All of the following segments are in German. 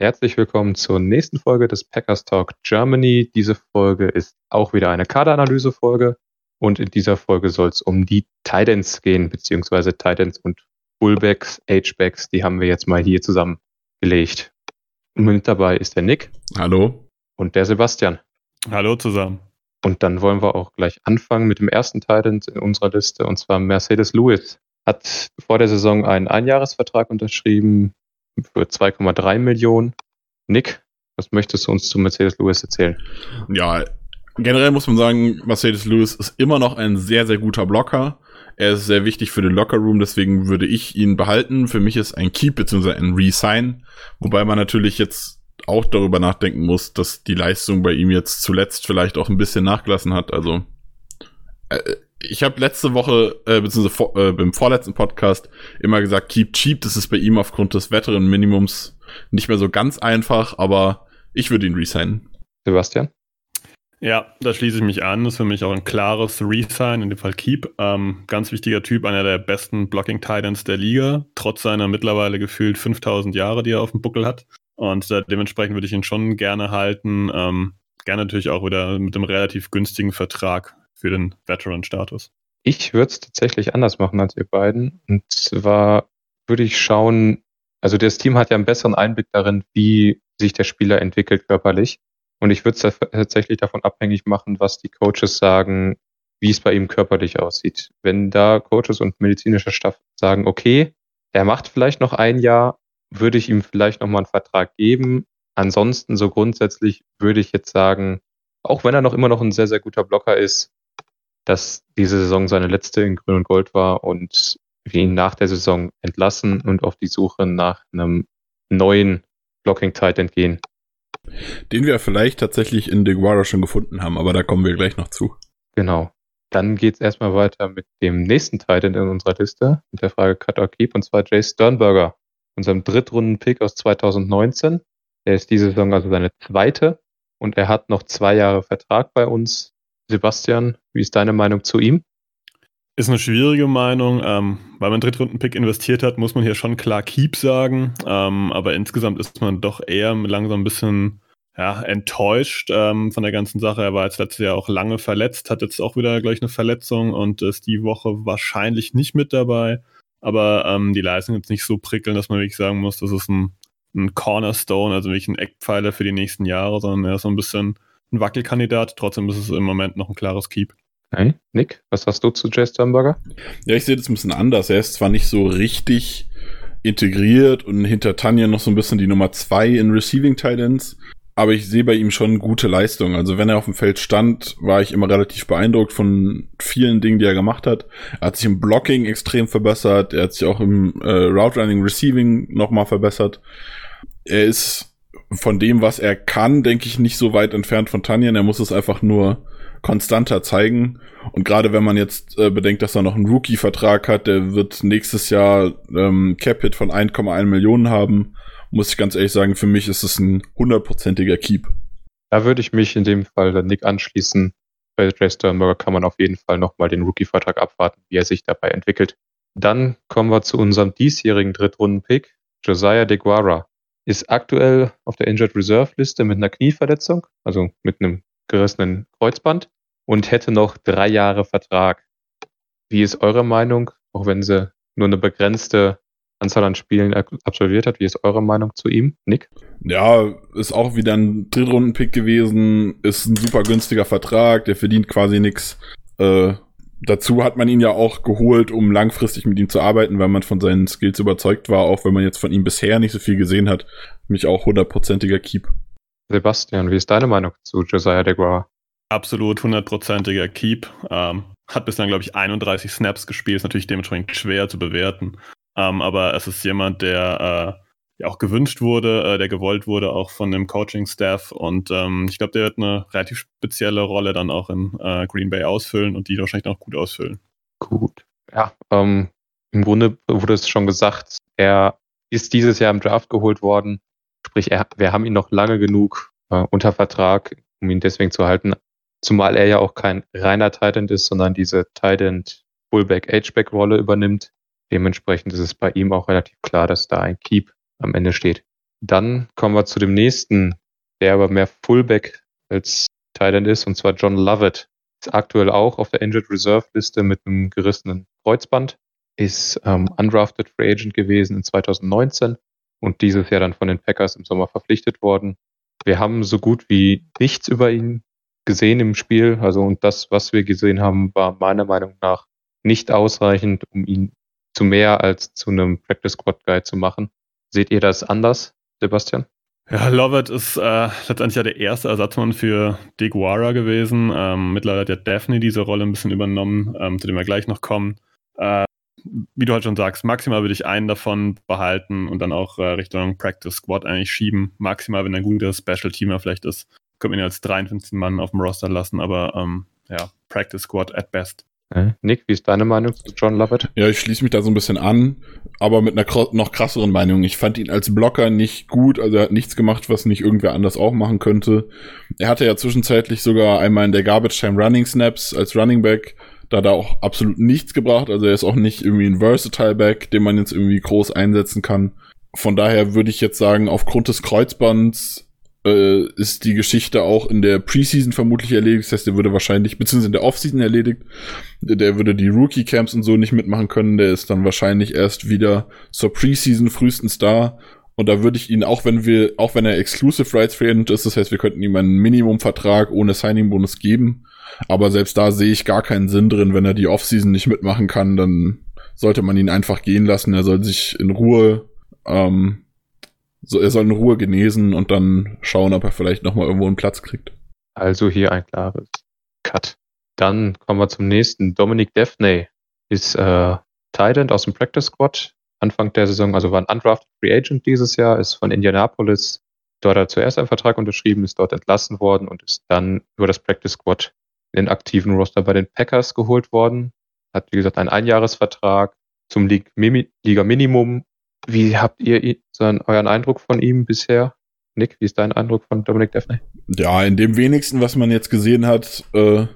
Herzlich willkommen zur nächsten Folge des Packers Talk Germany. Diese Folge ist auch wieder eine Kaderanalyse-Folge und in dieser Folge soll es um die Titans gehen, beziehungsweise Titans und Fullbacks, H-Backs, die haben wir jetzt mal hier zusammengelegt. Mit dabei ist der Nick. Hallo. Und der Sebastian. Hallo zusammen. Und dann wollen wir auch gleich anfangen mit dem ersten Titan in unserer Liste, und zwar Mercedes Lewis. Hat vor der Saison einen Einjahresvertrag unterschrieben, für 2,3 Millionen. Nick, was möchtest du uns zu Mercedes Lewis erzählen? Ja, generell muss man sagen, Mercedes Lewis ist immer noch ein sehr, sehr guter Blocker. Er ist sehr wichtig für den Lockerroom, deswegen würde ich ihn behalten. Für mich ist ein Keep bzw. ein Resign, wobei man natürlich jetzt auch darüber nachdenken muss, dass die Leistung bei ihm jetzt zuletzt vielleicht auch ein bisschen nachgelassen hat. Also äh, ich habe letzte Woche, äh, beziehungsweise vor, äh, beim vorletzten Podcast immer gesagt, keep cheap. Das ist bei ihm aufgrund des weiteren Minimums nicht mehr so ganz einfach, aber ich würde ihn resignen. Sebastian? Ja, da schließe ich mich an. Das ist für mich auch ein klares Resign, in dem Fall Keep. Ähm, ganz wichtiger Typ, einer der besten Blocking Titans der Liga, trotz seiner mittlerweile gefühlt 5000 Jahre, die er auf dem Buckel hat. Und äh, dementsprechend würde ich ihn schon gerne halten. Ähm, gerne natürlich auch wieder mit einem relativ günstigen Vertrag für den Veteran-Status? Ich würde es tatsächlich anders machen als ihr beiden. Und zwar würde ich schauen, also das Team hat ja einen besseren Einblick darin, wie sich der Spieler entwickelt körperlich. Und ich würde es tatsächlich davon abhängig machen, was die Coaches sagen, wie es bei ihm körperlich aussieht. Wenn da Coaches und medizinischer Staff sagen, okay, er macht vielleicht noch ein Jahr, würde ich ihm vielleicht noch mal einen Vertrag geben. Ansonsten so grundsätzlich würde ich jetzt sagen, auch wenn er noch immer noch ein sehr, sehr guter Blocker ist, dass diese Saison seine letzte in Grün und Gold war und wir ihn nach der Saison entlassen und auf die Suche nach einem neuen Blocking Titan gehen. Den wir vielleicht tatsächlich in DeGuara schon gefunden haben, aber da kommen wir gleich noch zu. Genau. Dann geht es erstmal weiter mit dem nächsten Titan in unserer Liste, mit der Frage Cut or Keep, und zwar Jay Sternberger, unserem Drittrunden-Pick aus 2019. Er ist diese Saison also seine zweite und er hat noch zwei Jahre Vertrag bei uns. Sebastian, wie ist deine Meinung zu ihm? Ist eine schwierige Meinung, ähm, weil man Drittrunden-Pick investiert hat, muss man hier schon klar Keep sagen. Ähm, aber insgesamt ist man doch eher langsam ein bisschen ja, enttäuscht ähm, von der ganzen Sache. Er war jetzt letztes Jahr auch lange verletzt, hat jetzt auch wieder gleich eine Verletzung und ist die Woche wahrscheinlich nicht mit dabei. Aber ähm, die Leistung jetzt nicht so prickeln, dass man wirklich sagen muss, das ist ein, ein Cornerstone, also wirklich ein Eckpfeiler für die nächsten Jahre, sondern er ist so ein bisschen ein Wackelkandidat. Trotzdem ist es im Moment noch ein klares Keep. Hey, Nick, was hast du zu Jay Sternberger? Ja, ich sehe das ein bisschen anders. Er ist zwar nicht so richtig integriert und hinter Tanja noch so ein bisschen die Nummer zwei in Receiving Titans, aber ich sehe bei ihm schon gute Leistung. Also wenn er auf dem Feld stand, war ich immer relativ beeindruckt von vielen Dingen, die er gemacht hat. Er hat sich im Blocking extrem verbessert, er hat sich auch im äh, Route Running Receiving nochmal verbessert. Er ist von dem, was er kann, denke ich, nicht so weit entfernt von Tanjan. Er muss es einfach nur konstanter zeigen. Und gerade wenn man jetzt äh, bedenkt, dass er noch einen Rookie-Vertrag hat, der wird nächstes Jahr ähm, Cap-Hit von 1,1 Millionen haben, muss ich ganz ehrlich sagen, für mich ist es ein hundertprozentiger Keep. Da würde ich mich in dem Fall dann Nick anschließen. Bei Jay Sternberger kann man auf jeden Fall nochmal den Rookie-Vertrag abwarten, wie er sich dabei entwickelt. Dann kommen wir zu unserem diesjährigen Drittrunden-Pick, Josiah DeGuara ist aktuell auf der Injured Reserve Liste mit einer Knieverletzung, also mit einem gerissenen Kreuzband und hätte noch drei Jahre Vertrag. Wie ist eure Meinung, auch wenn sie nur eine begrenzte Anzahl an Spielen absolviert hat? Wie ist eure Meinung zu ihm, Nick? Ja, ist auch wieder ein Drittrundenpick gewesen, ist ein super günstiger Vertrag, der verdient quasi nichts. Äh, dazu hat man ihn ja auch geholt, um langfristig mit ihm zu arbeiten, weil man von seinen Skills überzeugt war, auch wenn man jetzt von ihm bisher nicht so viel gesehen hat. Mich auch hundertprozentiger Keep. Sebastian, wie ist deine Meinung zu Josiah DeGuara? Absolut hundertprozentiger Keep. Ähm, hat bislang, glaube ich, 31 Snaps gespielt. Ist natürlich dementsprechend schwer zu bewerten. Ähm, aber es ist jemand, der ja auch gewünscht wurde, äh, der gewollt wurde, auch von dem Coaching-Staff. Und ähm, ich glaube, der wird eine relativ spezielle Rolle dann auch in äh, Green Bay ausfüllen und die wahrscheinlich auch gut ausfüllen. Gut. Ja, ähm, im Grunde wurde es schon gesagt, er ist dieses Jahr im Draft geholt worden. Sprich, er, wir haben ihn noch lange genug äh, unter Vertrag, um ihn deswegen zu halten. Zumal er ja auch kein reiner Titan ist, sondern diese Titan Fullback H-Back Rolle übernimmt. Dementsprechend ist es bei ihm auch relativ klar, dass da ein Keep am Ende steht. Dann kommen wir zu dem nächsten, der aber mehr Fullback als Titan ist, und zwar John Lovett. Ist aktuell auch auf der Injured Reserve Liste mit einem gerissenen Kreuzband. Ist ähm, undrafted Free Agent gewesen in 2019 und dieses Jahr dann von den Packers im Sommer verpflichtet worden. Wir haben so gut wie nichts über ihn gesehen im Spiel. Also und das, was wir gesehen haben, war meiner Meinung nach nicht ausreichend, um ihn zu mehr als zu einem Practice Squad Guy zu machen. Seht ihr das anders, Sebastian? Ja, Lovett ist äh, letztendlich ja der erste Ersatzmann für Deguara gewesen. Ähm, mittlerweile hat ja Daphne diese Rolle ein bisschen übernommen, ähm, zu dem wir gleich noch kommen. Äh, wie du halt schon sagst, maximal würde ich einen davon behalten und dann auch äh, Richtung Practice Squad eigentlich schieben. Maximal, wenn ein guter Special-Teamer vielleicht ist, könnte man ihn als 53 Mann auf dem Roster lassen, aber ähm, ja, Practice Squad at best. Nick, wie ist deine Meinung zu John Lovett? Ja, ich schließe mich da so ein bisschen an, aber mit einer noch krasseren Meinung. Ich fand ihn als Blocker nicht gut, also er hat nichts gemacht, was nicht irgendwer anders auch machen könnte. Er hatte ja zwischenzeitlich sogar einmal in der Garbage Time Running Snaps als Running Back, da hat er auch absolut nichts gebracht, also er ist auch nicht irgendwie ein Versatile Back, den man jetzt irgendwie groß einsetzen kann. Von daher würde ich jetzt sagen, aufgrund des Kreuzbands äh, ist die Geschichte auch in der Preseason vermutlich erledigt. Das heißt, der würde wahrscheinlich, beziehungsweise in der Offseason erledigt. Der würde die Rookie-Camps und so nicht mitmachen können. Der ist dann wahrscheinlich erst wieder zur Preseason frühestens da. Und da würde ich ihn, auch wenn wir, auch wenn er Exclusive Rights Free ist, das heißt, wir könnten ihm einen Minimumvertrag ohne Signing-Bonus geben. Aber selbst da sehe ich gar keinen Sinn drin, wenn er die Offseason nicht mitmachen kann, dann sollte man ihn einfach gehen lassen. Er soll sich in Ruhe ähm, so, er soll in Ruhe genesen und dann schauen, ob er vielleicht nochmal irgendwo einen Platz kriegt. Also hier ein klares Cut. Dann kommen wir zum nächsten. Dominic Daphne ist äh, Titan aus dem Practice Squad. Anfang der Saison, also war ein undrafted Free Agent dieses Jahr, ist von Indianapolis dort hat er zuerst einen Vertrag unterschrieben, ist dort entlassen worden und ist dann über das Practice Squad in den aktiven Roster bei den Packers geholt worden. Hat, wie gesagt, einen Einjahresvertrag zum Liga Minimum wie habt ihr so euren Eindruck von ihm bisher? Nick, wie ist dein Eindruck von Dominic Daphne? Ja, in dem wenigsten, was man jetzt gesehen hat, äh,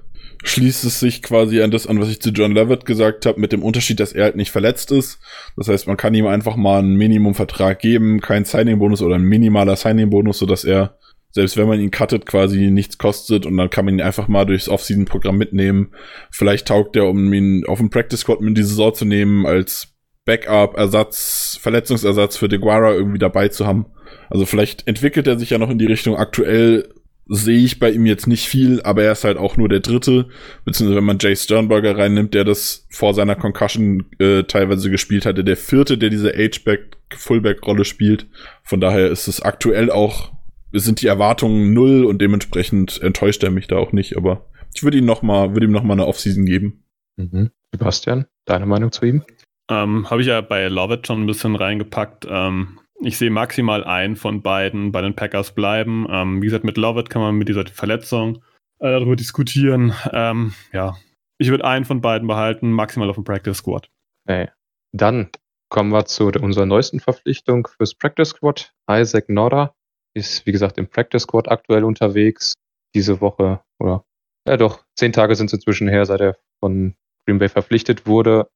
schließt es sich quasi an das an, was ich zu John Levitt gesagt habe, mit dem Unterschied, dass er halt nicht verletzt ist. Das heißt, man kann ihm einfach mal einen Minimumvertrag geben, kein Signing-Bonus oder ein minimaler Signing-Bonus, sodass er, selbst wenn man ihn cuttet, quasi nichts kostet und dann kann man ihn einfach mal durchs Off-Season-Programm mitnehmen. Vielleicht taugt er, um ihn auf dem Practice-Squad in die Saison zu nehmen, als Backup, Ersatz, Verletzungsersatz für DeGuara irgendwie dabei zu haben. Also vielleicht entwickelt er sich ja noch in die Richtung. Aktuell sehe ich bei ihm jetzt nicht viel, aber er ist halt auch nur der Dritte, beziehungsweise wenn man Jay Sternberger reinnimmt, der das vor seiner Concussion äh, teilweise gespielt hatte, der Vierte, der diese H-Back, Fullback-Rolle spielt. Von daher ist es aktuell auch, sind die Erwartungen null und dementsprechend enttäuscht er mich da auch nicht, aber ich würde ihm noch mal, würde ihm noch mal eine Offseason geben. Mhm. Sebastian, deine Meinung zu ihm? Ähm, Habe ich ja bei Lovett schon ein bisschen reingepackt. Ähm, ich sehe maximal einen von beiden bei den Packers bleiben. Ähm, wie gesagt, mit Lovett kann man mit dieser Verletzung äh, darüber diskutieren. Ähm, ja, ich würde einen von beiden behalten, maximal auf dem Practice Squad. Okay. Dann kommen wir zu unserer neuesten Verpflichtung fürs Practice Squad. Isaac Nora ist, wie gesagt, im Practice Squad aktuell unterwegs. Diese Woche, oder ja doch, zehn Tage sind es inzwischen her, seit er von Green Bay verpflichtet wurde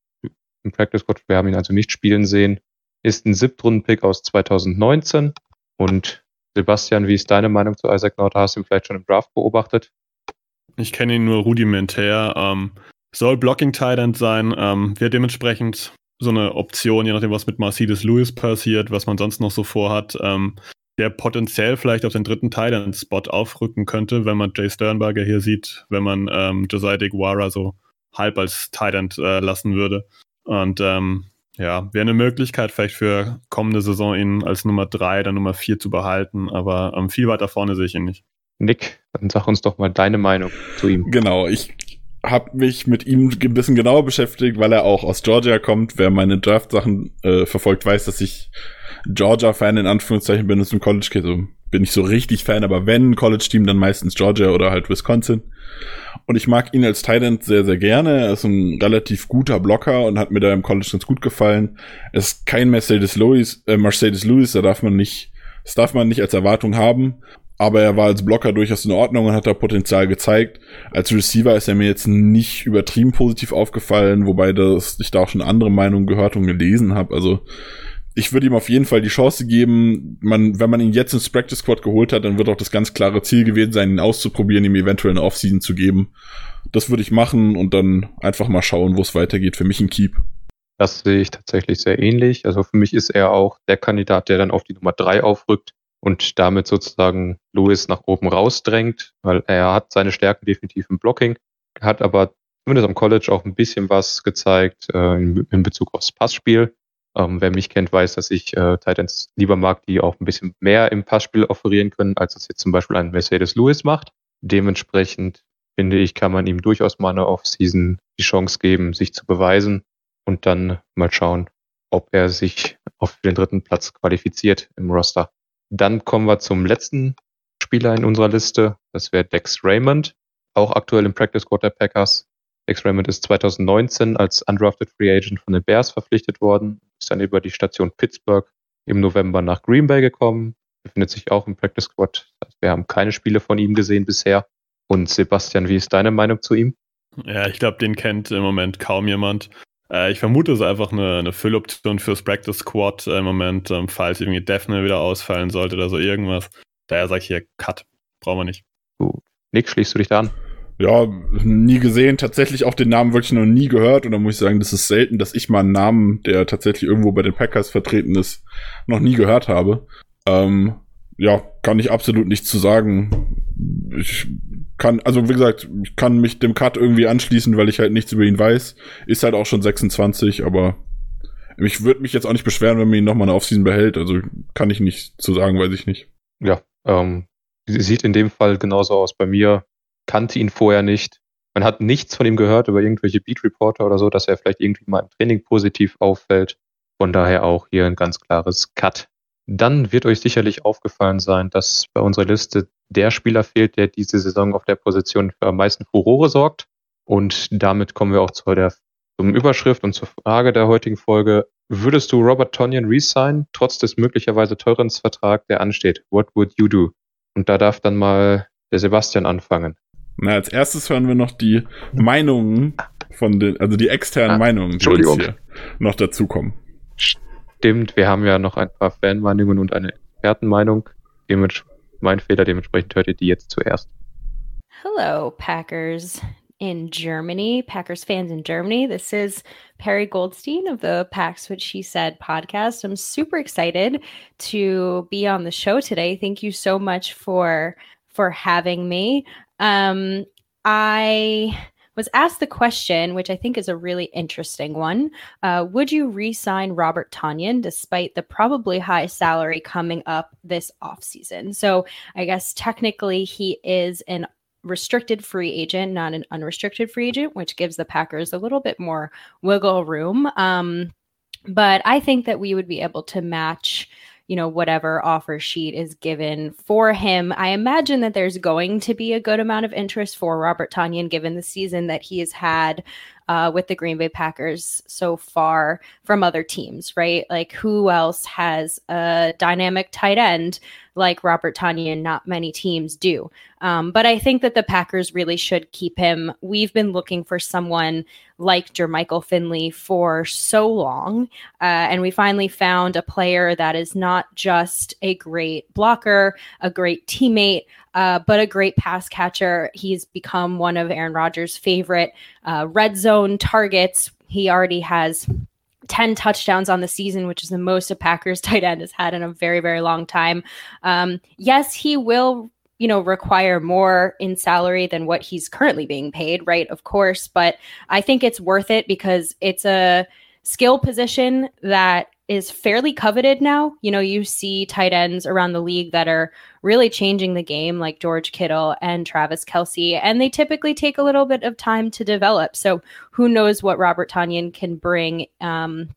im Practice Squad. Wir haben ihn also nicht spielen sehen. Ist ein Siebtrunden-Pick aus 2019. Und Sebastian, wie ist deine Meinung zu Isaac Norder? Hast du ihn vielleicht schon im Draft beobachtet? Ich kenne ihn nur rudimentär. Ähm, soll Blocking Tight sein. Ähm, wird dementsprechend so eine Option, je nachdem, was mit Mercedes Lewis passiert, was man sonst noch so vorhat, ähm, der potenziell vielleicht auf den dritten Tight Spot aufrücken könnte, wenn man Jay Sternberger hier sieht, wenn man ähm, Josiah DeGuara so halb als Tight äh, lassen würde. Und ähm, ja, wäre eine Möglichkeit, vielleicht für kommende Saison ihn als Nummer 3 oder Nummer 4 zu behalten, aber ähm, viel weiter vorne sehe ich ihn nicht. Nick, dann sag uns doch mal deine Meinung zu ihm. Genau, ich habe mich mit ihm ein bisschen genauer beschäftigt, weil er auch aus Georgia kommt. Wer meine Draft-Sachen äh, verfolgt, weiß, dass ich Georgia-Fan in Anführungszeichen bin und zum College gehe. So bin ich so richtig Fan, aber wenn College-Team, dann meistens Georgia oder halt Wisconsin. Und ich mag ihn als Titan sehr, sehr gerne. Er ist ein relativ guter Blocker und hat mir da im College ganz gut gefallen. Er ist kein Mercedes Lewis, äh, Mercedes Lewis, da darf man nicht, das darf man nicht als Erwartung haben. Aber er war als Blocker durchaus in Ordnung und hat da Potenzial gezeigt. Als Receiver ist er mir jetzt nicht übertrieben positiv aufgefallen, wobei das, ich da auch schon andere Meinungen gehört und gelesen habe. Also ich würde ihm auf jeden Fall die Chance geben. Man, wenn man ihn jetzt ins Practice Squad geholt hat, dann wird auch das ganz klare Ziel gewesen sein, ihn auszuprobieren, ihm eventuell eine Offseason zu geben. Das würde ich machen und dann einfach mal schauen, wo es weitergeht. Für mich ein Keep. Das sehe ich tatsächlich sehr ähnlich. Also für mich ist er auch der Kandidat, der dann auf die Nummer drei aufrückt und damit sozusagen Lewis nach oben rausdrängt, weil er hat seine Stärken definitiv im Blocking, hat aber zumindest am College auch ein bisschen was gezeigt äh, in, in Bezug aufs Passspiel. Ähm, wer mich kennt, weiß, dass ich äh, Titans lieber mag, die auch ein bisschen mehr im Passspiel offerieren können, als das jetzt zum Beispiel ein Mercedes Lewis macht. Dementsprechend finde ich, kann man ihm durchaus mal eine Offseason die Chance geben, sich zu beweisen und dann mal schauen, ob er sich auf den dritten Platz qualifiziert im Roster. Dann kommen wir zum letzten Spieler in unserer Liste. Das wäre Dex Raymond, auch aktuell im Practice Squad der Packers. Dex Raymond ist 2019 als undrafted Free Agent von den Bears verpflichtet worden, ist dann über die Station Pittsburgh im November nach Green Bay gekommen, befindet sich auch im Practice Squad. Wir haben keine Spiele von ihm gesehen bisher. Und Sebastian, wie ist deine Meinung zu ihm? Ja, ich glaube, den kennt im Moment kaum jemand. Äh, ich vermute, es ist einfach eine, eine Fülloption fürs Practice Squad äh, im Moment, ähm, falls irgendwie Daphne wieder ausfallen sollte oder so irgendwas. Daher sage ich hier Cut. Brauchen wir nicht. Gut. Nick, schließt du dich da an? Ja, nie gesehen. Tatsächlich auch den Namen wirklich noch nie gehört. Und da muss ich sagen, das ist selten, dass ich mal einen Namen, der tatsächlich irgendwo bei den Packers vertreten ist, noch nie gehört habe. Ähm, ja, kann ich absolut nichts zu sagen. Ich kann, also wie gesagt, ich kann mich dem Cut irgendwie anschließen, weil ich halt nichts über ihn weiß. Ist halt auch schon 26, aber ich würde mich jetzt auch nicht beschweren, wenn man ihn nochmal eine Offseason behält. Also kann ich nicht zu sagen, weiß ich nicht. Ja, ähm, sieht in dem Fall genauso aus bei mir kannte ihn vorher nicht. Man hat nichts von ihm gehört über irgendwelche Beat Reporter oder so, dass er vielleicht irgendwie mal im Training positiv auffällt. Von daher auch hier ein ganz klares Cut. Dann wird euch sicherlich aufgefallen sein, dass bei unserer Liste der Spieler fehlt, der diese Saison auf der Position für am meisten Furore sorgt. Und damit kommen wir auch zu der zum Überschrift und zur Frage der heutigen Folge. Würdest du Robert Tonyan resign, trotz des möglicherweise teuren Vertrags, der ansteht? What would you do? Und da darf dann mal der Sebastian anfangen. Na, als erstes hören wir noch die Meinungen von den, also die externen ah, Meinungen, die jetzt hier noch dazukommen. Stimmt, wir haben ja noch ein paar Fanmeinungen und eine Expertenmeinung. mein Fehler, dementsprechend hört ihr die jetzt zuerst. Hello, Packers in Germany, Packers fans in Germany. This is Perry Goldstein of the Packs What She Said podcast. I'm super excited to be on the show today. Thank you so much for for having me. Um, I was asked the question, which I think is a really interesting one. Uh, would you re sign Robert Tanyan despite the probably high salary coming up this offseason? So, I guess technically he is an restricted free agent, not an unrestricted free agent, which gives the Packers a little bit more wiggle room. Um, but I think that we would be able to match you know, whatever offer sheet is given for him. I imagine that there's going to be a good amount of interest for Robert Tanyan given the season that he has had uh, with the Green Bay Packers so far from other teams, right? Like, who else has a dynamic tight end like Robert Tanyan? Not many teams do. Um, but I think that the Packers really should keep him. We've been looking for someone like Jermichael Finley for so long. Uh, and we finally found a player that is not just a great blocker, a great teammate, uh, but a great pass catcher. He's become one of Aaron Rodgers' favorite uh, red zone targets. He already has 10 touchdowns on the season, which is the most a Packers tight end has had in a very, very long time. Um, yes, he will, you know, require more in salary than what he's currently being paid, right? Of course. But I think it's worth it because it's a skill position that is fairly coveted now. You know, you see tight ends around the league that are really changing the game, like George Kittle and Travis Kelsey, and they typically take a little bit of time to develop. So who knows what Robert Tanyan can bring um,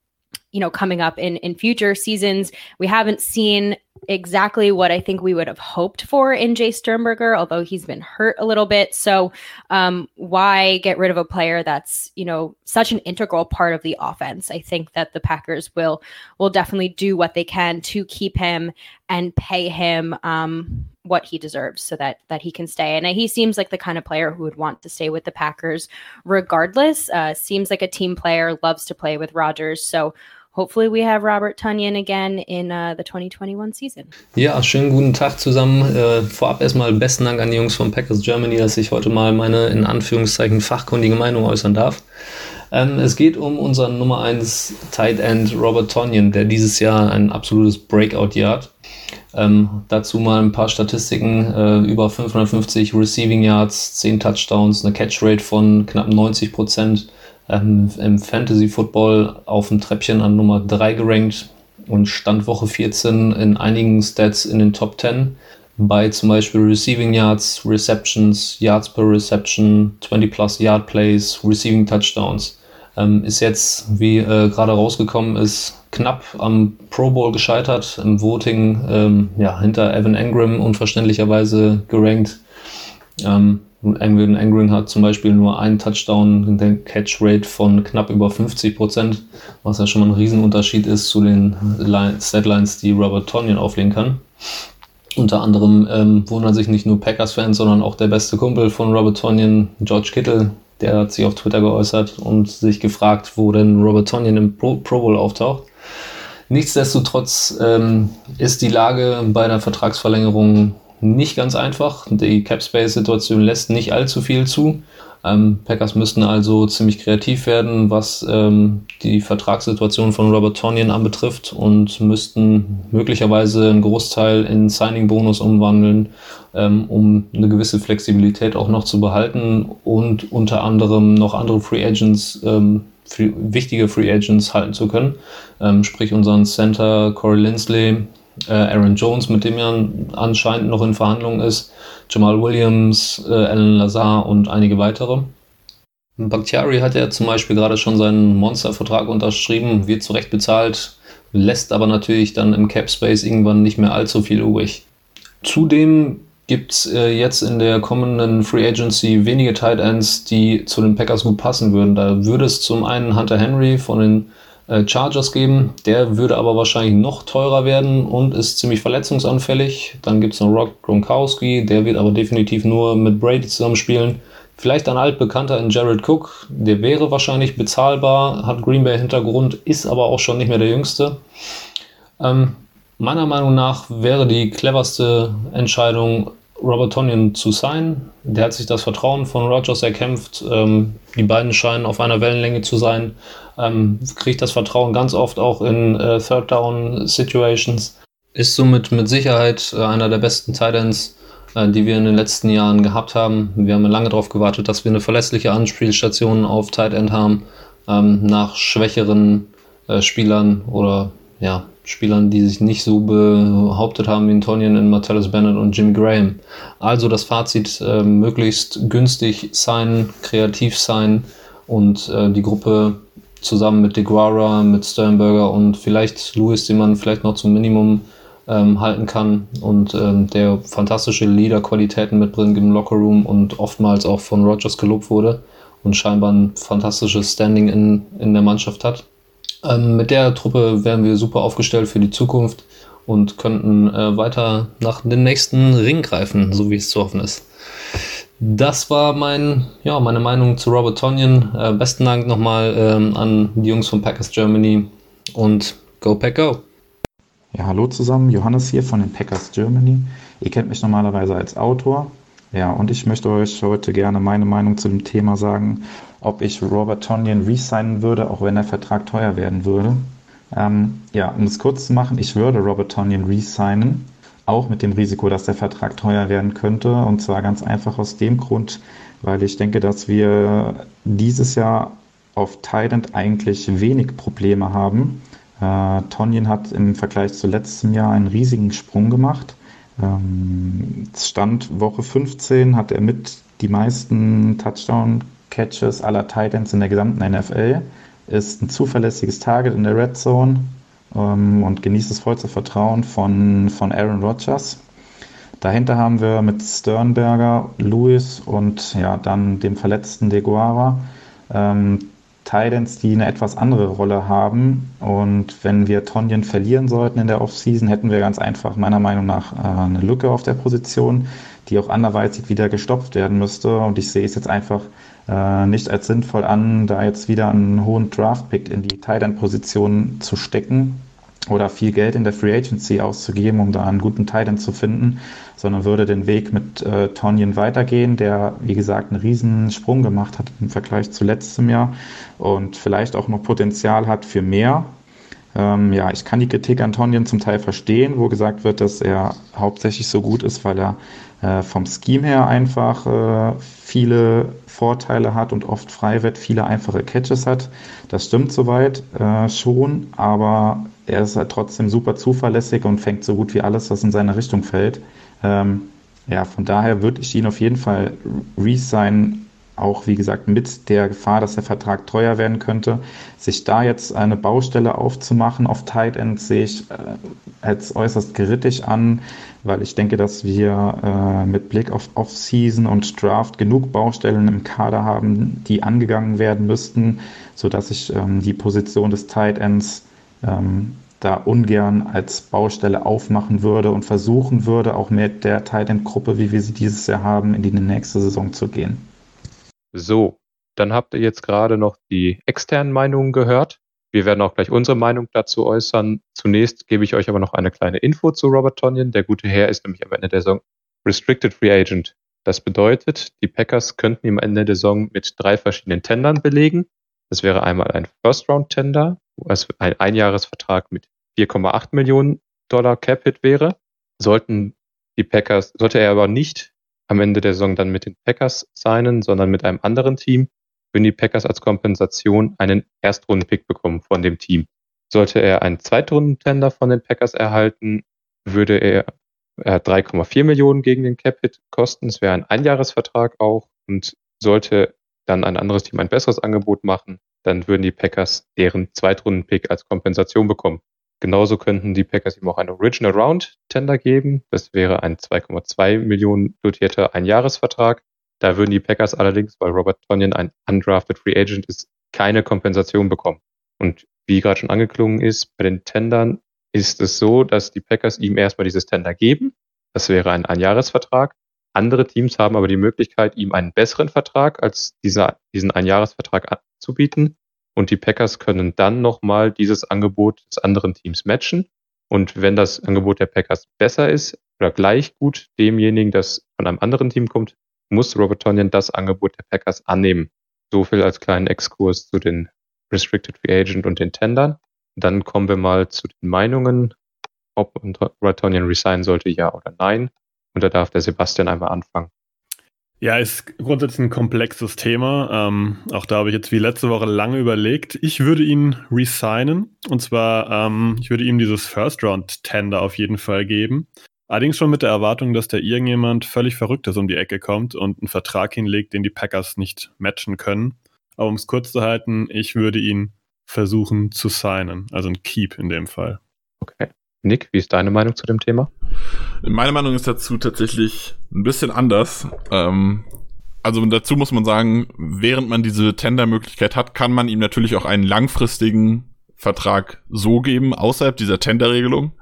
you know, coming up in in future seasons. We haven't seen exactly what I think we would have hoped for in Jay Sternberger, although he's been hurt a little bit. So, um, why get rid of a player that's you know such an integral part of the offense? I think that the Packers will will definitely do what they can to keep him and pay him um, what he deserves, so that that he can stay. And he seems like the kind of player who would want to stay with the Packers regardless. Uh, seems like a team player, loves to play with rogers So hopefully we have Robert Tunyon again in uh, the 2021 season. Ja, schönen guten Tag zusammen. Äh, vorab erstmal besten Dank an die Jungs von Packers Germany, dass ich heute mal meine in Anführungszeichen fachkundige Meinung äußern darf. Ähm, es geht um unseren Nummer 1 Tight End Robert Tonyan, der dieses Jahr ein absolutes Breakout-Jahr hat. Ähm, dazu mal ein paar Statistiken: äh, über 550 Receiving Yards, 10 Touchdowns, eine Catch Rate von knapp 90 Prozent ähm, im Fantasy Football auf dem Treppchen an Nummer 3 gerankt und stand Woche 14 in einigen Stats in den Top 10 bei zum Beispiel Receiving Yards, Receptions, Yards per Reception, 20 plus Yard Plays, Receiving Touchdowns. Ähm, ist jetzt, wie äh, gerade rausgekommen ist, knapp am Pro Bowl gescheitert im Voting, ähm, ja, hinter Evan Engram unverständlicherweise gerankt. Ähm, Evan Engram hat zum Beispiel nur einen Touchdown, in der Catch Rate von knapp über 50 Prozent, was ja schon mal ein Riesenunterschied ist zu den Statlines, die Robert Tonyan auflegen kann. Unter anderem ähm, wundern sich nicht nur Packers-Fans, sondern auch der beste Kumpel von Robert Tonyan, George Kittle, der hat sich auf Twitter geäußert und sich gefragt, wo denn Robert Tonyan im Pro, Pro Bowl auftaucht. Nichtsdestotrotz ähm, ist die Lage bei der Vertragsverlängerung nicht ganz einfach. Die Cap-Space-Situation lässt nicht allzu viel zu. Ähm, Packers müssten also ziemlich kreativ werden, was ähm, die Vertragssituation von Robert Tonyan anbetrifft und müssten möglicherweise einen Großteil in Signing-Bonus umwandeln, ähm, um eine gewisse Flexibilität auch noch zu behalten und unter anderem noch andere Free Agents, ähm, free, wichtige Free Agents halten zu können. Ähm, sprich unseren Center Corey Lindsley, Aaron Jones, mit dem er anscheinend noch in Verhandlungen ist, Jamal Williams, äh, Alan Lazar und einige weitere. Bakhtiari hat ja zum Beispiel gerade schon seinen Monstervertrag unterschrieben, wird zu Recht bezahlt, lässt aber natürlich dann im Cap Space irgendwann nicht mehr allzu viel übrig. Zudem gibt es äh, jetzt in der kommenden Free Agency wenige Tight Ends, die zu den Packers gut passen würden. Da würde es zum einen Hunter Henry von den äh, Chargers geben. Der würde aber wahrscheinlich noch teurer werden und ist ziemlich verletzungsanfällig. Dann gibt es noch Rock Gronkowski, der wird aber definitiv nur mit Brady zusammenspielen. Vielleicht ein altbekannter in Jared Cook, der wäre wahrscheinlich bezahlbar, hat Green Bay Hintergrund, ist aber auch schon nicht mehr der jüngste. Ähm, meiner Meinung nach wäre die cleverste Entscheidung, Robert Tonyan zu sein. Der hat sich das Vertrauen von Rogers erkämpft. Ähm, die beiden scheinen auf einer Wellenlänge zu sein. Ähm, kriegt das Vertrauen ganz oft auch in äh, Third Down Situations. Ist somit mit Sicherheit äh, einer der besten Titans, äh, die wir in den letzten Jahren gehabt haben. Wir haben lange darauf gewartet, dass wir eine verlässliche Anspielstation auf Tight End haben. Ähm, nach schwächeren äh, Spielern oder ja, Spielern, die sich nicht so behauptet haben wie Tonyan in Martellus Bennett und Jimmy Graham. Also das Fazit, äh, möglichst günstig sein, kreativ sein und äh, die Gruppe zusammen mit DeGuara, mit Sternberger und vielleicht Lewis, den man vielleicht noch zum Minimum ähm, halten kann und ähm, der fantastische Leader-Qualitäten mitbringt im Lockerroom und oftmals auch von Rogers gelobt wurde und scheinbar ein fantastisches Standing in, in der Mannschaft hat. Ähm, mit der Truppe wären wir super aufgestellt für die Zukunft und könnten äh, weiter nach dem nächsten Ring greifen, so wie es zu hoffen ist. Das war mein, ja, meine Meinung zu Robert Tonyan. Äh, besten Dank nochmal ähm, an die Jungs von Packers Germany und Go Pack Go! Ja, hallo zusammen, Johannes hier von den Packers Germany. Ihr kennt mich normalerweise als Autor. Ja, und ich möchte euch heute gerne meine Meinung zu dem Thema sagen ob ich Robert Tonyan resignen würde, auch wenn der Vertrag teuer werden würde. Ähm, ja, um es kurz zu machen, ich würde Robert Tonyan resignen, auch mit dem Risiko, dass der Vertrag teuer werden könnte. Und zwar ganz einfach aus dem Grund, weil ich denke, dass wir dieses Jahr auf Thailand eigentlich wenig Probleme haben. Äh, Tonyan hat im Vergleich zu letztem Jahr einen riesigen Sprung gemacht. Ähm, Stand Woche 15 hat er mit die meisten Touchdown Catches aller Titans in der gesamten NFL. ist ein zuverlässiges Target in der Red Zone ähm, und genießt das vollste Vertrauen von, von Aaron Rodgers. Dahinter haben wir mit Sternberger, Lewis und ja, dann dem verletzten Deguara ähm, Titans, die eine etwas andere Rolle haben. Und wenn wir Tonjen verlieren sollten in der Offseason, hätten wir ganz einfach meiner Meinung nach äh, eine Lücke auf der Position, die auch anderweitig wieder gestopft werden müsste. Und ich sehe es jetzt einfach äh, nicht als sinnvoll an, da jetzt wieder einen hohen Draft-Pick in die Titan-Position zu stecken oder viel Geld in der Free Agency auszugeben, um da einen guten Titan zu finden, sondern würde den Weg mit äh, Tonjen weitergehen, der, wie gesagt, einen riesen Sprung gemacht hat im Vergleich zu letztem Jahr und vielleicht auch noch Potenzial hat für mehr. Ähm, ja, ich kann die Kritik an Tonjen zum Teil verstehen, wo gesagt wird, dass er hauptsächlich so gut ist, weil er äh, vom Scheme her einfach äh, viele Vorteile hat und oft frei wird, viele einfache Catches hat. Das stimmt soweit äh, schon, aber er ist halt trotzdem super zuverlässig und fängt so gut wie alles, was in seine Richtung fällt. Ähm, ja, von daher würde ich ihn auf jeden Fall resign, auch wie gesagt mit der Gefahr, dass der Vertrag teuer werden könnte. Sich da jetzt eine Baustelle aufzumachen auf Tight End sehe ich äh, als äußerst kritisch an, weil ich denke, dass wir äh, mit Blick auf Off-Season und Draft genug Baustellen im Kader haben, die angegangen werden müssten, sodass ich ähm, die Position des Tight Ends ähm, da ungern als Baustelle aufmachen würde und versuchen würde, auch mit der Titan-Gruppe, wie wir sie dieses Jahr haben, in die nächste Saison zu gehen. So, dann habt ihr jetzt gerade noch die externen Meinungen gehört. Wir werden auch gleich unsere Meinung dazu äußern. Zunächst gebe ich euch aber noch eine kleine Info zu Robert Tonyan. Der gute Herr ist nämlich am Ende der Saison Restricted Free Agent. Das bedeutet, die Packers könnten ihm am Ende der Saison mit drei verschiedenen Tendern belegen. Das wäre einmal ein First-Round-Tender, was ein Einjahresvertrag mit 4,8 Millionen Dollar Cap-Hit wäre. Sollten die Packers, sollte er aber nicht am Ende der Saison dann mit den Packers signen, sondern mit einem anderen Team, würden die Packers als Kompensation einen Erstrunden-Pick bekommen von dem Team. Sollte er einen Zweitrunden-Tender von den Packers erhalten, würde er 3,4 Millionen gegen den Cap-Hit kosten. Es wäre ein Einjahresvertrag auch. Und sollte dann ein anderes Team ein besseres Angebot machen, dann würden die Packers deren Zweitrunden-Pick als Kompensation bekommen. Genauso könnten die Packers ihm auch einen Original Round Tender geben. Das wäre ein 2,2 Millionen dotierter Einjahresvertrag. Da würden die Packers allerdings, weil Robert Tonyan ein undrafted Free Agent ist, keine Kompensation bekommen. Und wie gerade schon angeklungen ist, bei den Tendern ist es so, dass die Packers ihm erstmal dieses Tender geben. Das wäre ein Einjahresvertrag. Andere Teams haben aber die Möglichkeit, ihm einen besseren Vertrag als dieser, diesen Einjahresvertrag anzubieten. Und die Packers können dann nochmal dieses Angebot des anderen Teams matchen. Und wenn das Angebot der Packers besser ist oder gleich gut demjenigen, das von einem anderen Team kommt, muss Robert Tonyan das Angebot der Packers annehmen. So viel als kleinen Exkurs zu den Restricted Free Agent und den Tendern. Dann kommen wir mal zu den Meinungen, ob Robert Tonyan resignen sollte, ja oder nein. Und da darf der Sebastian einmal anfangen. Ja, ist grundsätzlich ein komplexes Thema. Ähm, auch da habe ich jetzt wie letzte Woche lange überlegt. Ich würde ihn resignen. Und zwar, ähm, ich würde ihm dieses First-Round-Tender auf jeden Fall geben. Allerdings schon mit der Erwartung, dass da irgendjemand völlig Verrücktes um die Ecke kommt und einen Vertrag hinlegt, den die Packers nicht matchen können. Aber um es kurz zu halten, ich würde ihn versuchen zu signen. Also ein Keep in dem Fall. Okay. Nick, wie ist deine Meinung zu dem Thema? Meine Meinung ist dazu tatsächlich ein bisschen anders. Ähm, also dazu muss man sagen, während man diese Tender-Möglichkeit hat, kann man ihm natürlich auch einen langfristigen Vertrag so geben, außerhalb dieser Tender-Regelung.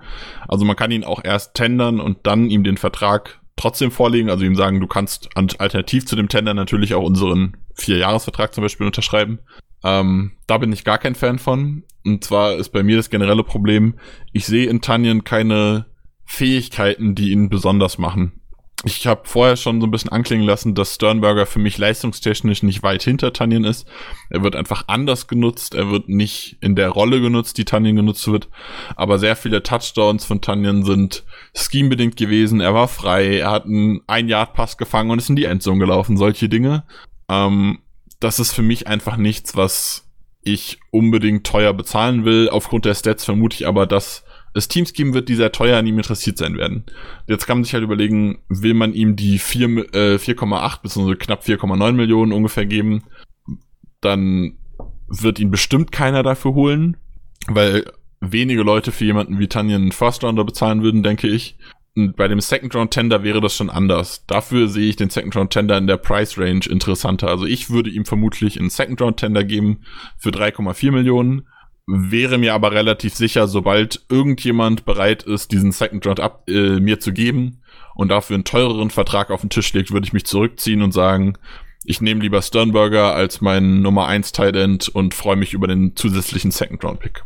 Also man kann ihn auch erst tendern und dann ihm den Vertrag trotzdem vorlegen, also ihm sagen, du kannst alternativ zu dem Tender natürlich auch unseren Vier-Jahres-Vertrag zum Beispiel unterschreiben. Ähm, da bin ich gar kein Fan von. Und zwar ist bei mir das generelle Problem, ich sehe in Tanjen keine Fähigkeiten, die ihn besonders machen. Ich habe vorher schon so ein bisschen anklingen lassen, dass Sternberger für mich leistungstechnisch nicht weit hinter Tanjen ist. Er wird einfach anders genutzt, er wird nicht in der Rolle genutzt, die Tanjen genutzt wird. Aber sehr viele Touchdowns von Tanjen sind schemebedingt gewesen. Er war frei, er hat einen Ein-Yard-Pass gefangen und ist in die Endzone gelaufen. Solche Dinge. Ähm, das ist für mich einfach nichts, was ich unbedingt teuer bezahlen will. Aufgrund der Stats vermute ich aber, dass es Teams geben wird, die sehr teuer an ihm interessiert sein werden. Jetzt kann man sich halt überlegen, will man ihm die 4,8 äh, bzw. knapp 4,9 Millionen ungefähr geben, dann wird ihn bestimmt keiner dafür holen, weil wenige Leute für jemanden wie Tanyan einen First Rounder bezahlen würden, denke ich. Bei dem Second Round Tender wäre das schon anders. Dafür sehe ich den Second Round Tender in der Price Range interessanter. Also ich würde ihm vermutlich einen Second Round Tender geben für 3,4 Millionen. Wäre mir aber relativ sicher, sobald irgendjemand bereit ist, diesen Second Round ab, äh, mir zu geben und dafür einen teureren Vertrag auf den Tisch legt, würde ich mich zurückziehen und sagen, ich nehme lieber Sternberger als meinen Nummer 1 Tight End und freue mich über den zusätzlichen Second Round Pick.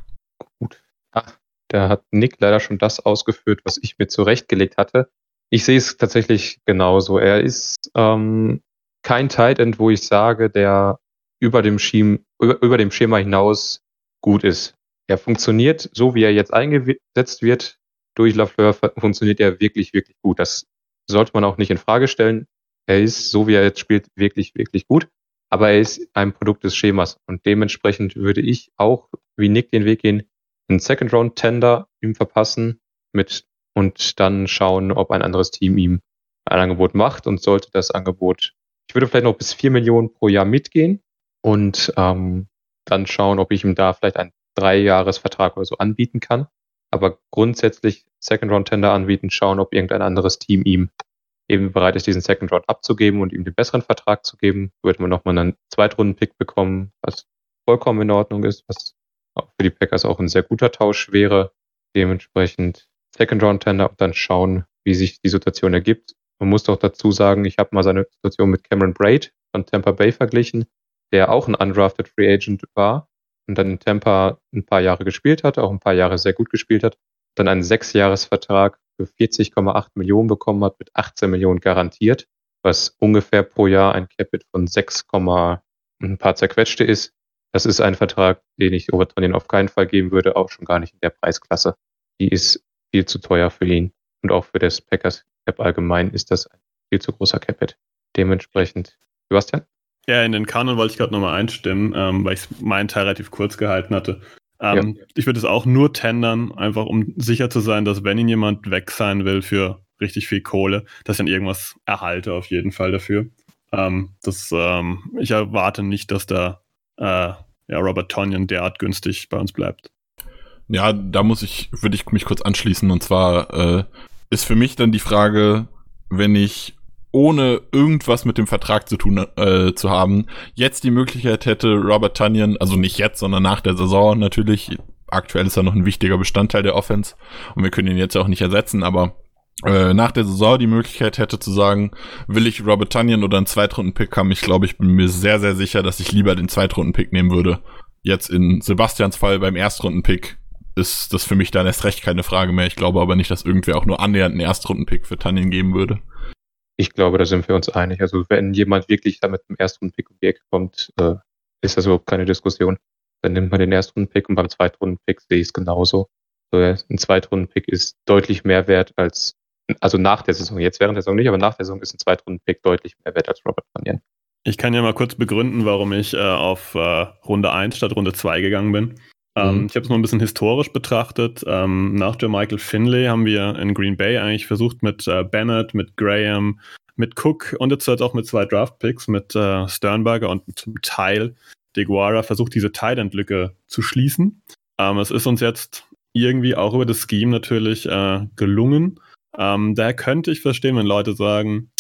Da hat Nick leider schon das ausgeführt, was ich mir zurechtgelegt hatte. Ich sehe es tatsächlich genauso. Er ist ähm, kein Tight End, wo ich sage, der über dem, Schema, über, über dem Schema hinaus gut ist. Er funktioniert so, wie er jetzt eingesetzt wird durch Lafleur, funktioniert er wirklich, wirklich gut. Das sollte man auch nicht in Frage stellen. Er ist, so wie er jetzt spielt, wirklich, wirklich gut. Aber er ist ein Produkt des Schemas. Und dementsprechend würde ich auch, wie Nick, den Weg gehen, einen Second Round Tender ihm verpassen mit und dann schauen, ob ein anderes Team ihm ein Angebot macht und sollte das Angebot, ich würde vielleicht noch bis vier Millionen pro Jahr mitgehen und ähm, dann schauen, ob ich ihm da vielleicht einen Dreijahresvertrag oder so anbieten kann. Aber grundsätzlich Second Round Tender anbieten, schauen, ob irgendein anderes Team ihm eben bereit ist, diesen Second Round abzugeben und ihm den besseren Vertrag zu geben, würde man nochmal einen Zweitrunden-Pick bekommen, was vollkommen in Ordnung ist, was für die Packers auch ein sehr guter Tausch wäre. Dementsprechend Second Round Tender und dann schauen, wie sich die Situation ergibt. Man muss doch dazu sagen, ich habe mal seine Situation mit Cameron Braid von Tampa Bay verglichen, der auch ein undrafted Free Agent war und dann in Tampa ein paar Jahre gespielt hat, auch ein paar Jahre sehr gut gespielt hat, dann einen Sechsjahresvertrag für 40,8 Millionen bekommen hat, mit 18 Millionen garantiert, was ungefähr pro Jahr ein Capit von 6, ein paar zerquetschte ist. Das ist ein Vertrag, den ich Overtonien auf keinen Fall geben würde, auch schon gar nicht in der Preisklasse. Die ist viel zu teuer für ihn. Und auch für das Packers Cap allgemein ist das ein viel zu großer Capit. Dementsprechend, Sebastian? Ja, in den Kanon wollte ich gerade nochmal einstimmen, ähm, weil ich meinen Teil relativ kurz gehalten hatte. Ähm, ja. Ich würde es auch nur tendern, einfach um sicher zu sein, dass wenn ihn jemand weg sein will für richtig viel Kohle, dass ich dann irgendwas erhalte auf jeden Fall dafür. Ähm, das, ähm, ich erwarte nicht, dass da äh, ja, Robert Tonyan derart günstig bei uns bleibt. Ja, da muss ich, würde ich mich kurz anschließen. Und zwar äh, ist für mich dann die Frage, wenn ich ohne irgendwas mit dem Vertrag zu tun äh, zu haben, jetzt die Möglichkeit hätte, Robert Tunyon, also nicht jetzt, sondern nach der Saison natürlich, aktuell ist er noch ein wichtiger Bestandteil der Offense und wir können ihn jetzt auch nicht ersetzen, aber äh, nach der Saison die Möglichkeit hätte zu sagen, will ich Robert Tunyon oder einen Zweitrunden-Pick haben, ich glaube, ich bin mir sehr, sehr sicher, dass ich lieber den Zweitrunden-Pick nehmen würde. Jetzt in Sebastians Fall beim Erstrunden-Pick ist das für mich dann erst recht keine Frage mehr. Ich glaube aber nicht, dass irgendwer auch nur annähernd einen Erstrunden-Pick für Tunyon geben würde. Ich glaube, da sind wir uns einig. Also wenn jemand wirklich da mit dem Erstrunden-Pick um die Ecke kommt, äh, ist das überhaupt keine Diskussion. Dann nimmt man den Erstrunden-Pick und beim Zweitrunden-Pick sehe ich es genauso. So, ein Zweitrunden-Pick ist deutlich mehr wert als, also nach der Saison, jetzt während der Saison nicht, aber nach der Saison ist ein Zweitrunden-Pick deutlich mehr wert als Robert Mannion. Ich kann ja mal kurz begründen, warum ich äh, auf äh, Runde 1 statt Runde 2 gegangen bin. Ähm, mhm. Ich habe es mal ein bisschen historisch betrachtet. Ähm, nach der Michael Finlay haben wir in Green Bay eigentlich versucht mit äh, Bennett, mit Graham, mit Cook und jetzt halt auch mit zwei Draft-Picks, mit äh, Sternberger und zum Teil DeGuara versucht, diese Tight-End-Lücke zu schließen. Ähm, es ist uns jetzt irgendwie auch über das Scheme natürlich äh, gelungen. Ähm, daher könnte ich verstehen, wenn Leute sagen,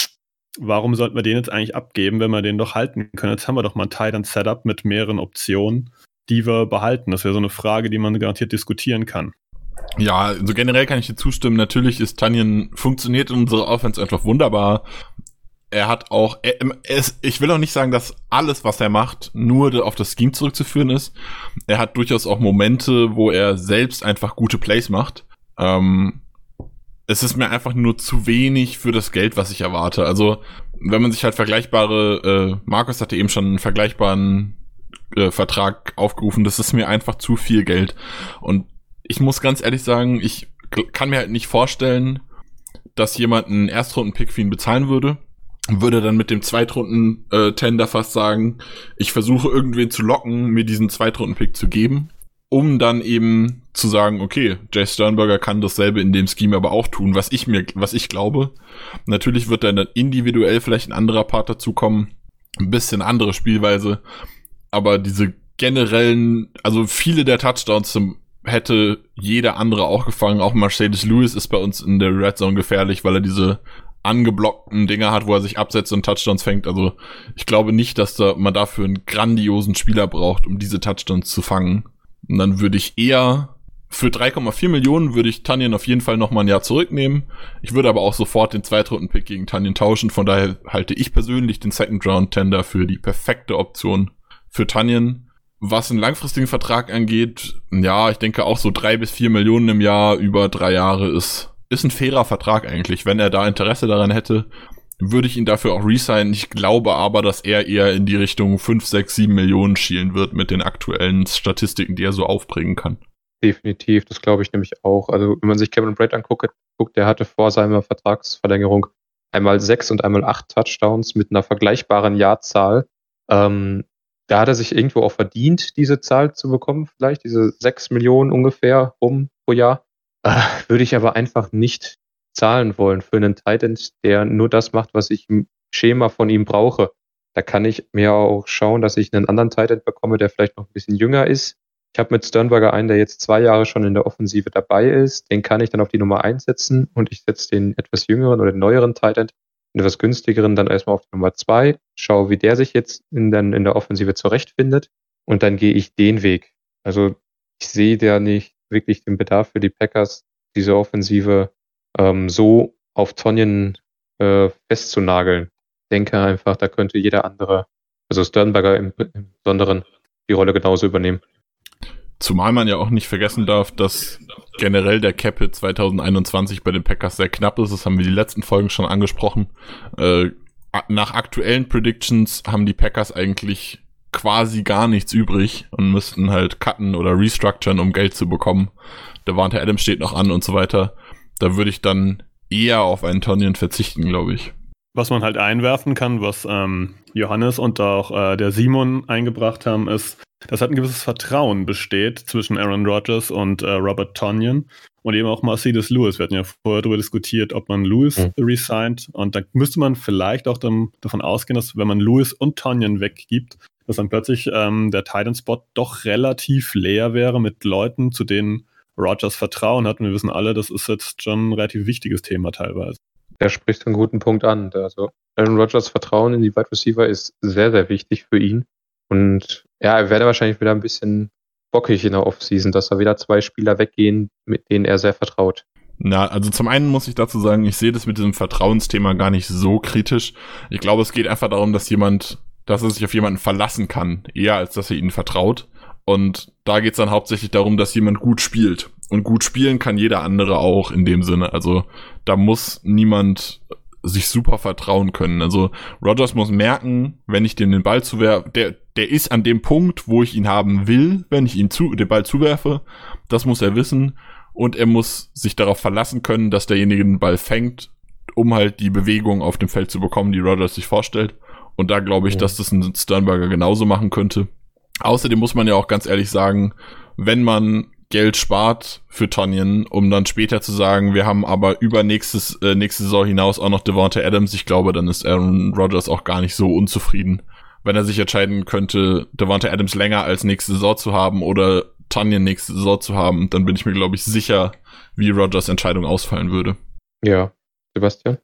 warum sollten wir den jetzt eigentlich abgeben, wenn wir den doch halten können? Jetzt haben wir doch mal ein Tight-End-Setup mit mehreren Optionen die wir behalten? Das wäre so eine Frage, die man garantiert diskutieren kann. Ja, also generell kann ich dir zustimmen. Natürlich ist Tanjen, funktioniert in unserer Offense einfach wunderbar. Er hat auch, er, er ist, ich will auch nicht sagen, dass alles, was er macht, nur auf das Scheme zurückzuführen ist. Er hat durchaus auch Momente, wo er selbst einfach gute Plays macht. Ähm, es ist mir einfach nur zu wenig für das Geld, was ich erwarte. Also, wenn man sich halt vergleichbare, äh, Markus hatte eben schon einen vergleichbaren äh, Vertrag aufgerufen. Das ist mir einfach zu viel Geld. Und ich muss ganz ehrlich sagen, ich kann mir halt nicht vorstellen, dass jemand einen Erstrunden-Pick für ihn bezahlen würde. Würde dann mit dem Zweitrunden-Tender fast sagen, ich versuche irgendwen zu locken, mir diesen Zweitrunden-Pick zu geben, um dann eben zu sagen, okay, Jay Sternberger kann dasselbe in dem Scheme aber auch tun, was ich mir, was ich glaube. Natürlich wird dann individuell vielleicht ein anderer Part dazukommen, ein bisschen andere Spielweise, aber diese generellen, also viele der Touchdowns zum, hätte jeder andere auch gefangen. Auch Mercedes Lewis ist bei uns in der Red Zone gefährlich, weil er diese angeblockten Dinger hat, wo er sich absetzt und Touchdowns fängt. Also ich glaube nicht, dass da man dafür einen grandiosen Spieler braucht, um diese Touchdowns zu fangen. Und dann würde ich eher für 3,4 Millionen würde ich Tanjen auf jeden Fall noch mal ein Jahr zurücknehmen. Ich würde aber auch sofort den Zweitrunden-Pick gegen Tanjen tauschen. Von daher halte ich persönlich den Second-Round-Tender für die perfekte Option für Tanjen. Was einen langfristigen Vertrag angeht, ja, ich denke auch so drei bis vier Millionen im Jahr über drei Jahre ist, ist ein fairer Vertrag eigentlich. Wenn er da Interesse daran hätte, würde ich ihn dafür auch resignen. Ich glaube aber, dass er eher in die Richtung fünf, sechs, sieben Millionen schielen wird mit den aktuellen Statistiken, die er so aufbringen kann. Definitiv, das glaube ich nämlich auch. Also wenn man sich Kevin Brett anguckt, guckt, der hatte vor seiner Vertragsverlängerung einmal sechs und einmal acht Touchdowns mit einer vergleichbaren Jahrzahl. Ähm, da hat er sich irgendwo auch verdient, diese Zahl zu bekommen, vielleicht diese sechs Millionen ungefähr rum pro Jahr. Äh, würde ich aber einfach nicht zahlen wollen für einen Titan, der nur das macht, was ich im Schema von ihm brauche. Da kann ich mir auch schauen, dass ich einen anderen Titan bekomme, der vielleicht noch ein bisschen jünger ist. Ich habe mit Sternberger einen, der jetzt zwei Jahre schon in der Offensive dabei ist. Den kann ich dann auf die Nummer einsetzen und ich setze den etwas jüngeren oder den neueren Titan etwas günstigeren dann erstmal auf Nummer zwei, schaue, wie der sich jetzt in, den, in der Offensive zurechtfindet und dann gehe ich den Weg. Also ich sehe da nicht wirklich den Bedarf für die Packers, diese Offensive ähm, so auf Tonjen äh, festzunageln. Ich denke einfach, da könnte jeder andere, also Sternberger im, im Besonderen, die Rolle genauso übernehmen. Zumal man ja auch nicht vergessen darf, dass generell der Cap 2021 bei den Packers sehr knapp ist. Das haben wir die letzten Folgen schon angesprochen. Äh, nach aktuellen Predictions haben die Packers eigentlich quasi gar nichts übrig und müssten halt cutten oder restructuren, um Geld zu bekommen. Der Warnte Adams steht noch an und so weiter. Da würde ich dann eher auf einen Tonyan verzichten, glaube ich. Was man halt einwerfen kann, was ähm, Johannes und auch äh, der Simon eingebracht haben, ist, dass halt ein gewisses Vertrauen besteht zwischen Aaron Rodgers und äh, Robert Tonyan und eben auch Mercedes Lewis. Wir hatten ja vorher darüber diskutiert, ob man Lewis mhm. resigned und da müsste man vielleicht auch dann davon ausgehen, dass wenn man Lewis und Tonyan weggibt, dass dann plötzlich ähm, der Titan-Spot doch relativ leer wäre mit Leuten, zu denen Rodgers Vertrauen hat. Und wir wissen alle, das ist jetzt schon ein relativ wichtiges Thema teilweise. Der spricht einen guten Punkt an. Also Aaron Rodgers Vertrauen in die Wide Receiver ist sehr, sehr wichtig für ihn. Und ja, er werde wahrscheinlich wieder ein bisschen bockig in der Offseason, dass da wieder zwei Spieler weggehen, mit denen er sehr vertraut. Na, also zum einen muss ich dazu sagen, ich sehe das mit diesem Vertrauensthema gar nicht so kritisch. Ich glaube, es geht einfach darum, dass jemand, dass er sich auf jemanden verlassen kann, eher als dass er ihnen vertraut. Und da geht es dann hauptsächlich darum, dass jemand gut spielt. Und gut spielen kann jeder andere auch in dem Sinne. Also da muss niemand sich super vertrauen können. Also Rogers muss merken, wenn ich dem den Ball zuwerfe, der, der ist an dem Punkt, wo ich ihn haben will, wenn ich ihm zu, den Ball zuwerfe. Das muss er wissen. Und er muss sich darauf verlassen können, dass derjenige den Ball fängt, um halt die Bewegung auf dem Feld zu bekommen, die Rogers sich vorstellt. Und da glaube ich, dass das ein Sternberger genauso machen könnte. Außerdem muss man ja auch ganz ehrlich sagen, wenn man Geld spart für Tonyan, um dann später zu sagen, wir haben aber über nächstes, äh, nächste Saison hinaus auch noch Devonta Adams, ich glaube, dann ist Aaron Rodgers auch gar nicht so unzufrieden wenn er sich entscheiden könnte, Devonta Adams länger als nächste Saison zu haben oder Tanyan nächste Saison zu haben, dann bin ich mir, glaube ich, sicher, wie Rogers Entscheidung ausfallen würde. Ja, Sebastian?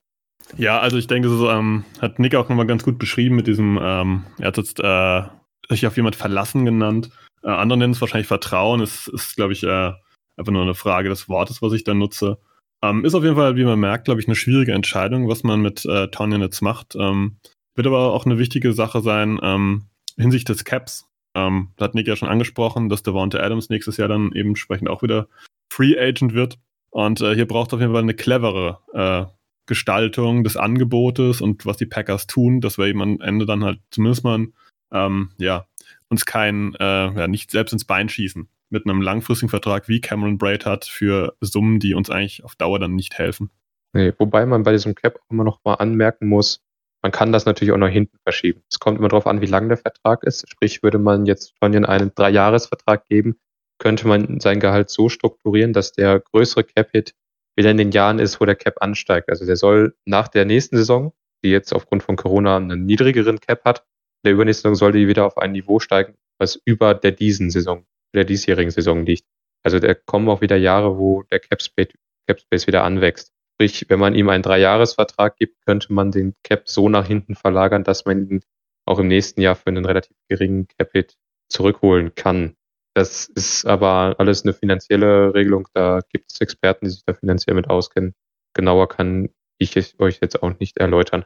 Ja, also ich denke, so ähm, hat Nick auch nochmal ganz gut beschrieben mit diesem, ähm, er hat jetzt äh, sich auf jemand verlassen genannt. Äh, andere nennen es wahrscheinlich Vertrauen. Es ist, glaube ich, äh, einfach nur eine Frage des Wortes, was ich da nutze. Ähm, ist auf jeden Fall, wie man merkt, glaube ich, eine schwierige Entscheidung, was man mit äh, Tanyan jetzt macht. Ähm, wird aber auch eine wichtige Sache sein ähm, hinsichtlich des Caps. Ähm, da hat Nick ja schon angesprochen, dass Devonta Adams nächstes Jahr dann eben entsprechend auch wieder Free Agent wird. Und äh, hier braucht es auf jeden Fall eine clevere äh, Gestaltung des Angebotes und was die Packers tun, dass wir eben am Ende dann halt zumindest mal ähm, ja, uns kein, äh, ja, nicht selbst ins Bein schießen mit einem langfristigen Vertrag wie Cameron Braid hat für Summen, die uns eigentlich auf Dauer dann nicht helfen. Nee, wobei man bei diesem Cap immer noch mal anmerken muss, man kann das natürlich auch nach hinten verschieben. Es kommt immer darauf an, wie lang der Vertrag ist. Sprich, würde man jetzt Tonyan einen Dreijahresvertrag geben, könnte man sein Gehalt so strukturieren, dass der größere Cap-Hit wieder in den Jahren ist, wo der Cap ansteigt. Also der soll nach der nächsten Saison, die jetzt aufgrund von Corona einen niedrigeren Cap hat, der übernächsten Saison soll die wieder auf ein Niveau steigen, was über der diesen Saison, der diesjährigen Saison liegt. Also da kommen auch wieder Jahre, wo der Cap Space, Cap Space wieder anwächst. Sprich, wenn man ihm einen Dreijahresvertrag gibt, könnte man den Cap so nach hinten verlagern, dass man ihn auch im nächsten Jahr für einen relativ geringen Cap-Hit zurückholen kann. Das ist aber alles eine finanzielle Regelung. Da gibt es Experten, die sich da finanziell mit auskennen. Genauer kann ich es euch jetzt auch nicht erläutern.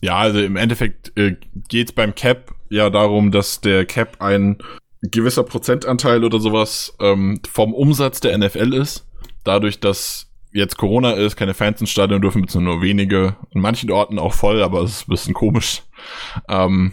Ja, also im Endeffekt äh, geht es beim Cap ja darum, dass der Cap ein gewisser Prozentanteil oder sowas ähm, vom Umsatz der NFL ist. Dadurch, dass jetzt Corona ist, keine Fans ins Stadion dürfen, beziehungsweise nur wenige, in manchen Orten auch voll, aber es ist ein bisschen komisch. Ähm,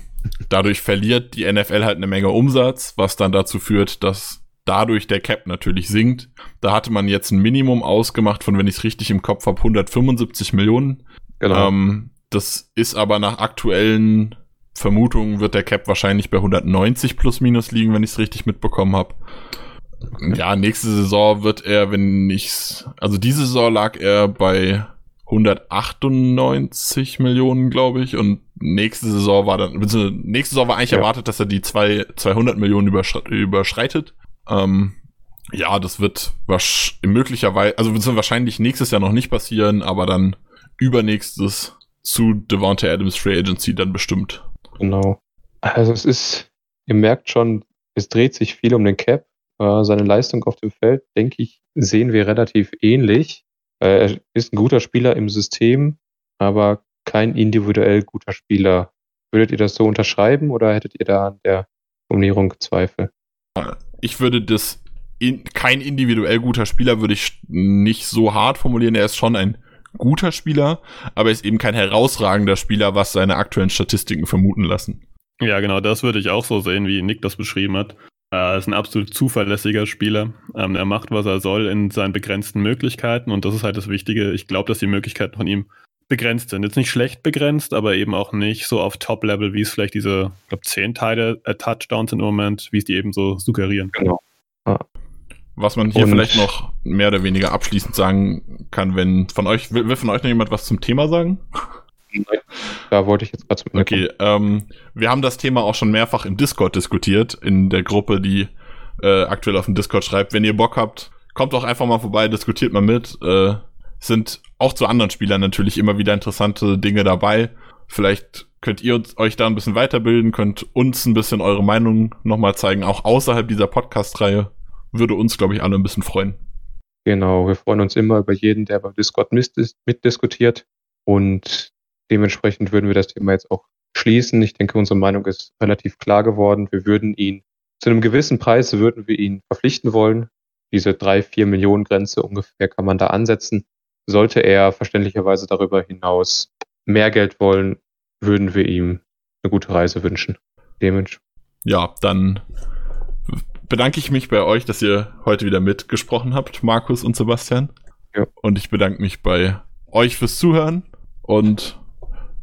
dadurch verliert die NFL halt eine Menge Umsatz, was dann dazu führt, dass dadurch der Cap natürlich sinkt. Da hatte man jetzt ein Minimum ausgemacht von, wenn ich es richtig im Kopf habe, 175 Millionen. Genau. Ähm, das ist aber nach aktuellen Vermutungen wird der Cap wahrscheinlich bei 190 plus minus liegen, wenn ich es richtig mitbekommen habe. Ja, nächste Saison wird er, wenn ich's, also diese Saison lag er bei 198 Millionen, glaube ich, und nächste Saison war dann, nächste Saison war eigentlich ja. erwartet, dass er die zwei, 200 Millionen überschreitet. Ähm, ja, das wird möglicherweise, also wird wahrscheinlich nächstes Jahr noch nicht passieren, aber dann übernächstes zu Devonta Adams Free Agency dann bestimmt. Genau. Also es ist, ihr merkt schon, es dreht sich viel um den Cap äh, seine Leistung auf dem Feld, denke ich, sehen wir relativ ähnlich. Äh, er ist ein guter Spieler im System, aber kein individuell guter Spieler. Würdet ihr das so unterschreiben oder hättet ihr da an der Formulierung Zweifel? Ich würde das in, kein individuell guter Spieler würde ich nicht so hart formulieren. Er ist schon ein guter Spieler, aber er ist eben kein herausragender Spieler, was seine aktuellen Statistiken vermuten lassen. Ja, genau, das würde ich auch so sehen, wie Nick das beschrieben hat. Er ist ein absolut zuverlässiger Spieler. Ähm, er macht, was er soll in seinen begrenzten Möglichkeiten und das ist halt das Wichtige. Ich glaube, dass die Möglichkeiten von ihm begrenzt sind. Jetzt nicht schlecht begrenzt, aber eben auch nicht so auf Top-Level, wie es vielleicht diese, ich glaube, zehn Teile äh, Touchdowns im Moment, wie es die eben so suggerieren. Genau. Ah. Was man hier und vielleicht noch mehr oder weniger abschließend sagen kann, wenn von euch, will, will von euch noch jemand was zum Thema sagen? Da wollte ich jetzt gerade zum Ende Okay, ähm, wir haben das Thema auch schon mehrfach im Discord diskutiert, in der Gruppe, die äh, aktuell auf dem Discord schreibt. Wenn ihr Bock habt, kommt doch einfach mal vorbei, diskutiert mal mit. Äh, sind auch zu anderen Spielern natürlich immer wieder interessante Dinge dabei. Vielleicht könnt ihr euch da ein bisschen weiterbilden, könnt uns ein bisschen eure Meinung nochmal zeigen, auch außerhalb dieser Podcast-Reihe. Würde uns, glaube ich, alle ein bisschen freuen. Genau, wir freuen uns immer über jeden, der bei Discord mitdiskutiert. Und Dementsprechend würden wir das Thema jetzt auch schließen. Ich denke, unsere Meinung ist relativ klar geworden. Wir würden ihn zu einem gewissen Preis würden wir ihn verpflichten wollen. Diese drei, vier Millionen Grenze ungefähr kann man da ansetzen. Sollte er verständlicherweise darüber hinaus mehr Geld wollen, würden wir ihm eine gute Reise wünschen. Dementsprechend. Ja, dann bedanke ich mich bei euch, dass ihr heute wieder mitgesprochen habt, Markus und Sebastian. Ja. Und ich bedanke mich bei euch fürs Zuhören und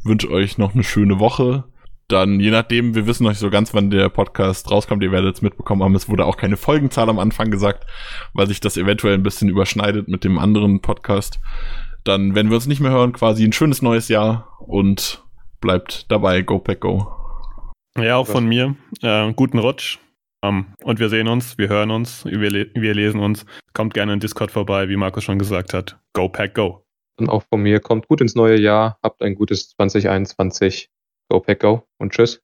wünsche euch noch eine schöne Woche. Dann, je nachdem, wir wissen noch nicht so ganz, wann der Podcast rauskommt. Ihr werdet es mitbekommen haben. Es wurde auch keine Folgenzahl am Anfang gesagt, weil sich das eventuell ein bisschen überschneidet mit dem anderen Podcast. Dann, wenn wir uns nicht mehr hören, quasi ein schönes neues Jahr und bleibt dabei. Go Pack Go. Ja, auch von mir. Äh, guten Rutsch. Um, ähm, und wir sehen uns, wir hören uns, wir, le wir lesen uns. Kommt gerne in Discord vorbei, wie Markus schon gesagt hat. Go Pack Go. Und auch von mir kommt gut ins neue Jahr, habt ein gutes 2021. Go Pack Go und tschüss.